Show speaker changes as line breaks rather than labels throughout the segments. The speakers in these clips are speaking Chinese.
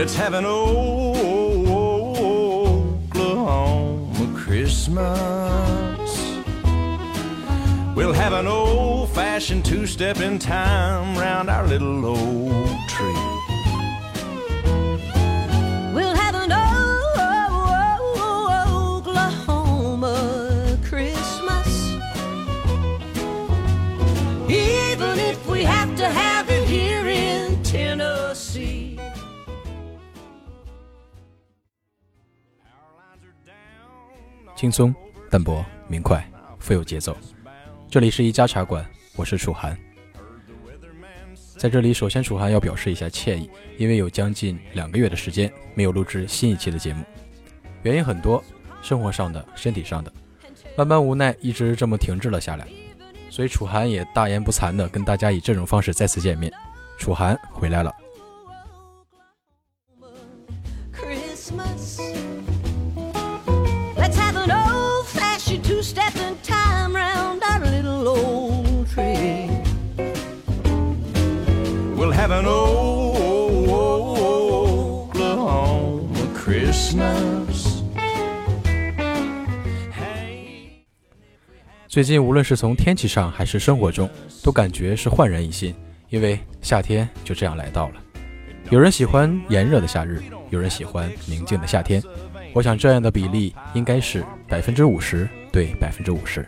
Let's have an Oklahoma Christmas. We'll have an old fashioned two step in time round our little old
轻松、淡泊、明快，富有节奏。这里是一家茶馆，我是楚涵。在这里，首先楚涵要表示一下歉意，因为有将近两个月的时间没有录制新一期的节目，原因很多，生活上的、身体上的，万般无奈，一直这么停滞了下来。所以楚涵也大言不惭的跟大家以这种方式再次见面。楚涵回来了。最近无论是从天气上还是生活中，都感觉是焕然一新，因为夏天就这样来到了。有人喜欢炎热的夏日，有人喜欢宁静的夏天。我想这样的比例应该是百分之五十对百分之五十。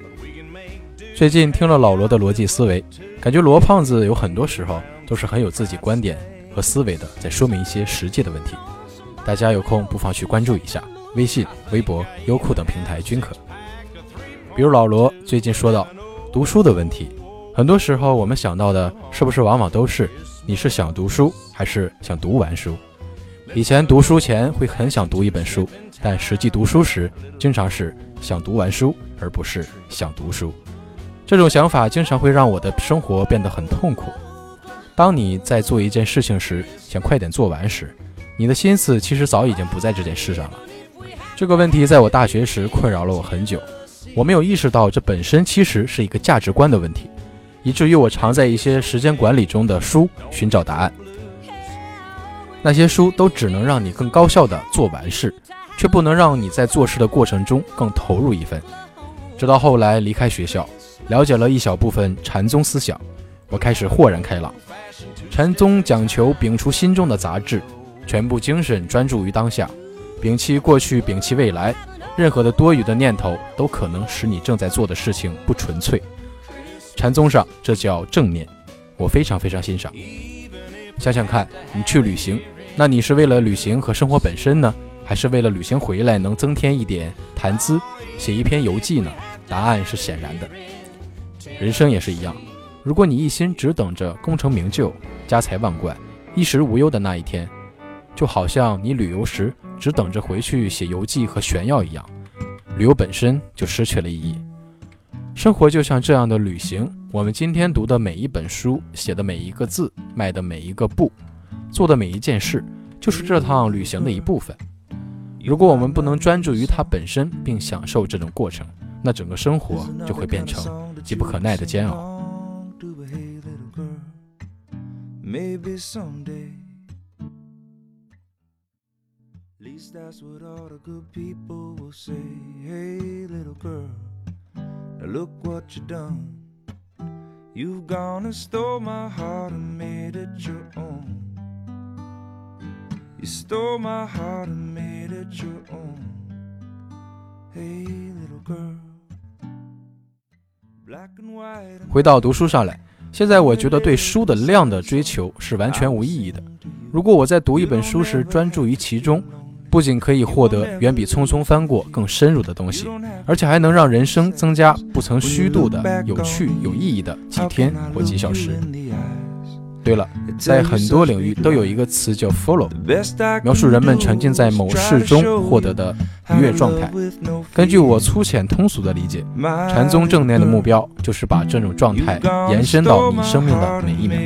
最近听了老罗的逻辑思维，感觉罗胖子有很多时候都是很有自己观点和思维的，在说明一些实际的问题。大家有空不妨去关注一下，微信、微博、优酷等平台均可。比如老罗最近说到读书的问题，很多时候我们想到的是不是往往都是你是想读书还是想读完书？以前读书前会很想读一本书，但实际读书时经常是想读完书，而不是想读书。这种想法经常会让我的生活变得很痛苦。当你在做一件事情时，想快点做完时，你的心思其实早已经不在这件事上了。这个问题在我大学时困扰了我很久。我没有意识到这本身其实是一个价值观的问题，以至于我常在一些时间管理中的书寻找答案。那些书都只能让你更高效地做完事，却不能让你在做事的过程中更投入一分。直到后来离开学校，了解了一小部分禅宗思想，我开始豁然开朗。禅宗讲求摒除心中的杂质，全部精神专注于当下，摒弃过去，摒弃未来。任何的多余的念头都可能使你正在做的事情不纯粹。禅宗上这叫正念，我非常非常欣赏。想想看，你去旅行，那你是为了旅行和生活本身呢，还是为了旅行回来能增添一点谈资，写一篇游记呢？答案是显然的。人生也是一样，如果你一心只等着功成名就、家财万贯、衣食无忧的那一天，就好像你旅游时只等着回去写游记和炫耀一样，旅游本身就失去了意义。生活就像这样的旅行，我们今天读的每一本书、写的每一个字、迈的每一个步、做的每一件事，就是这趟旅行的一部分。如果我们不能专注于它本身，并享受这种过程，那整个生活就会变成急不可耐的煎熬。
Maybe someday. Least that's what all the good people will say. Hey, little girl, now look what you done. You've gone and stole my heart and made it your own. You stole my heart and made it your own. Hey, little girl. Black and white.
回到读书上来，现在我觉得对书的量的追求是完全无意义的。如果我在读一本书时专注于其中，不仅可以获得远比匆匆翻过更深入的东西，而且还能让人生增加不曾虚度的有趣有意义的几天或几小时。对了，在很多领域都有一个词叫 “follow”，描述人们沉浸在某事中获得的愉悦状态。根据我粗浅通俗的理解，禅宗正念的目标就是把这种状态延伸到你生命的每一秒。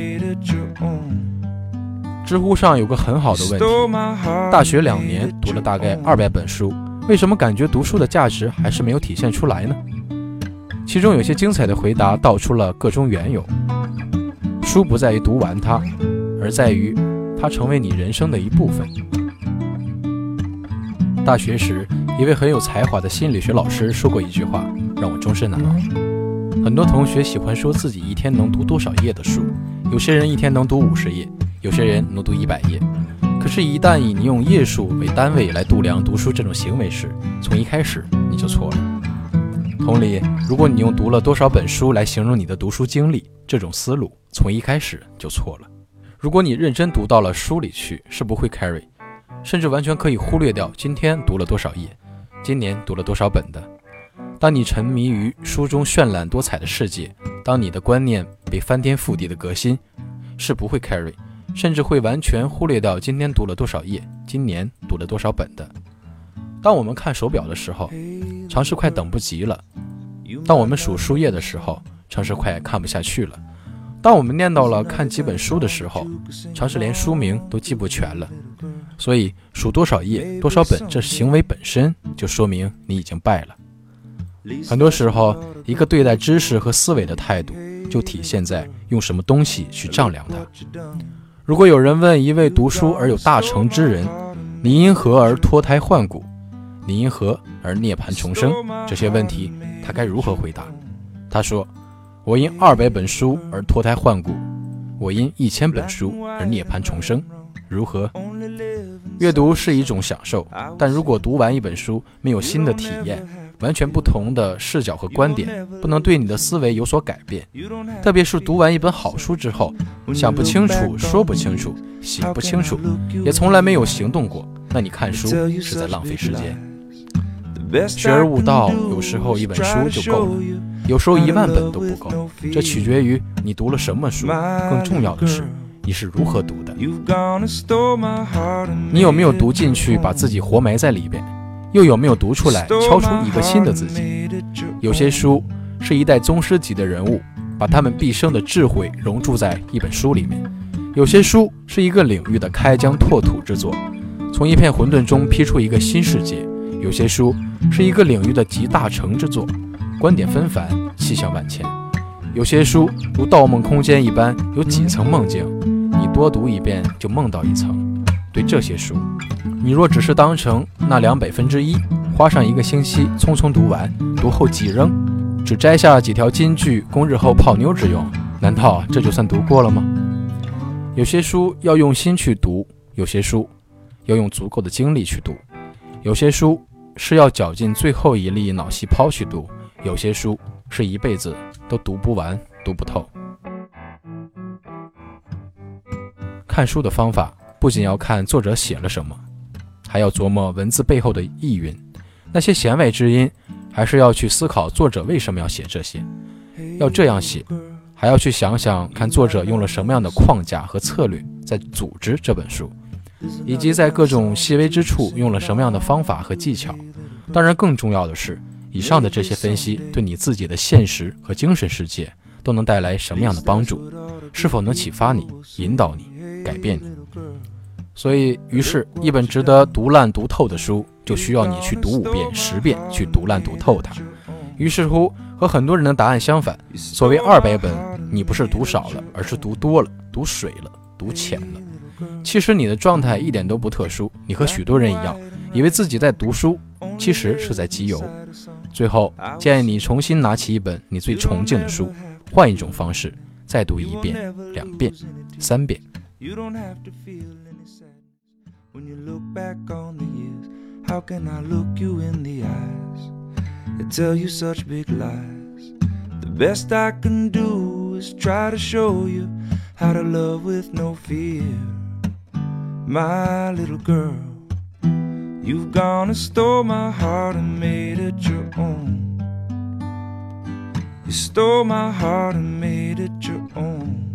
知乎上有个很好的问题：大学两年读了大概二百本书，为什么感觉读书的价值还是没有体现出来呢？其中有些精彩的回答道出了个中缘由。书不在于读完它，而在于它成为你人生的一部分。大学时，一位很有才华的心理学老师说过一句话，让我终身难忘。很多同学喜欢说自己一天能读多少页的书，有些人一天能读五十页，有些人能读一百页。可是，一旦以你用页数为单位来度量读书这种行为时，从一开始你就错了。同理，如果你用读了多少本书来形容你的读书经历，这种思路从一开始就错了。如果你认真读到了书里去，是不会 carry，甚至完全可以忽略掉今天读了多少页，今年读了多少本的。当你沉迷于书中绚烂多彩的世界，当你的观念被翻天覆地的革新，是不会 carry，甚至会完全忽略掉今天读了多少页，今年读了多少本的。当我们看手表的时候，常是快等不及了；当我们数书页的时候，常是快看不下去了；当我们念到了看几本书的时候，常是连书名都记不全了。所以，数多少页、多少本，这行为本身就说明你已经败了。很多时候，一个对待知识和思维的态度，就体现在用什么东西去丈量它。如果有人问一位读书而有大成之人：“你因何而脱胎换骨？”你因何而涅槃重生？这些问题他该如何回答？他说：“我因二百本书而脱胎换骨，我因一千本书而涅槃重生。如何？阅读是一种享受，但如果读完一本书没有新的体验，完全不同的视角和观点，不能对你的思维有所改变，特别是读完一本好书之后，想不清楚、说不清楚、写不清楚，也从来没有行动过，那你看书是在浪费时间。”学而悟道，有时候一本书就够了，有时候一万本都不够，这取决于你读了什么书。更重要的是，你是如何读的。你有没有读进去，把自己活埋在里边？又有没有读出来，敲出一个新的自己？有些书是一代宗师级的人物，把他们毕生的智慧融注在一本书里面；有些书是一个领域的开疆拓土之作，从一片混沌中劈出一个新世界；有些书。是一个领域的集大成之作，观点纷繁，气象万千。有些书如《盗梦空间》一般，有几层梦境，你多读一遍就梦到一层。对这些书，你若只是当成那两百分之一，花上一个星期匆匆读完，读后即扔，只摘下几条金句供日后泡妞之用，难道这就算读过了吗？有些书要用心去读，有些书要用足够的精力去读，有些书。是要绞尽最后一粒脑细胞去读，有些书是一辈子都读不完、读不透。看书的方法不仅要看作者写了什么，还要琢磨文字背后的意蕴，那些弦外之音，还是要去思考作者为什么要写这些，要这样写，还要去想想看作者用了什么样的框架和策略在组织这本书。以及在各种细微之处用了什么样的方法和技巧。当然，更重要的是，以上的这些分析对你自己的现实和精神世界都能带来什么样的帮助？是否能启发你、引导你、改变你？所以，于是，一本值得读烂读透的书，就需要你去读五遍、十遍，去读烂读透它。于是乎，和很多人的答案相反，所谓二百本，你不是读少了，而是读多了、读水了、读浅了。其实你的状态一点都不特殊，你和许多人一样，以为自己在读书，其实是在集邮。最后建议你重新拿起一本你最崇敬的书，换一种方式再读一遍、两遍、三遍。
sadness when you look back on the years. How can I look you in the eyes and tell you such big lies? The best I can do is try to show you how to love with no fear. My little girl, you've gone and stole my heart and made it your own. You stole my heart and made it your own.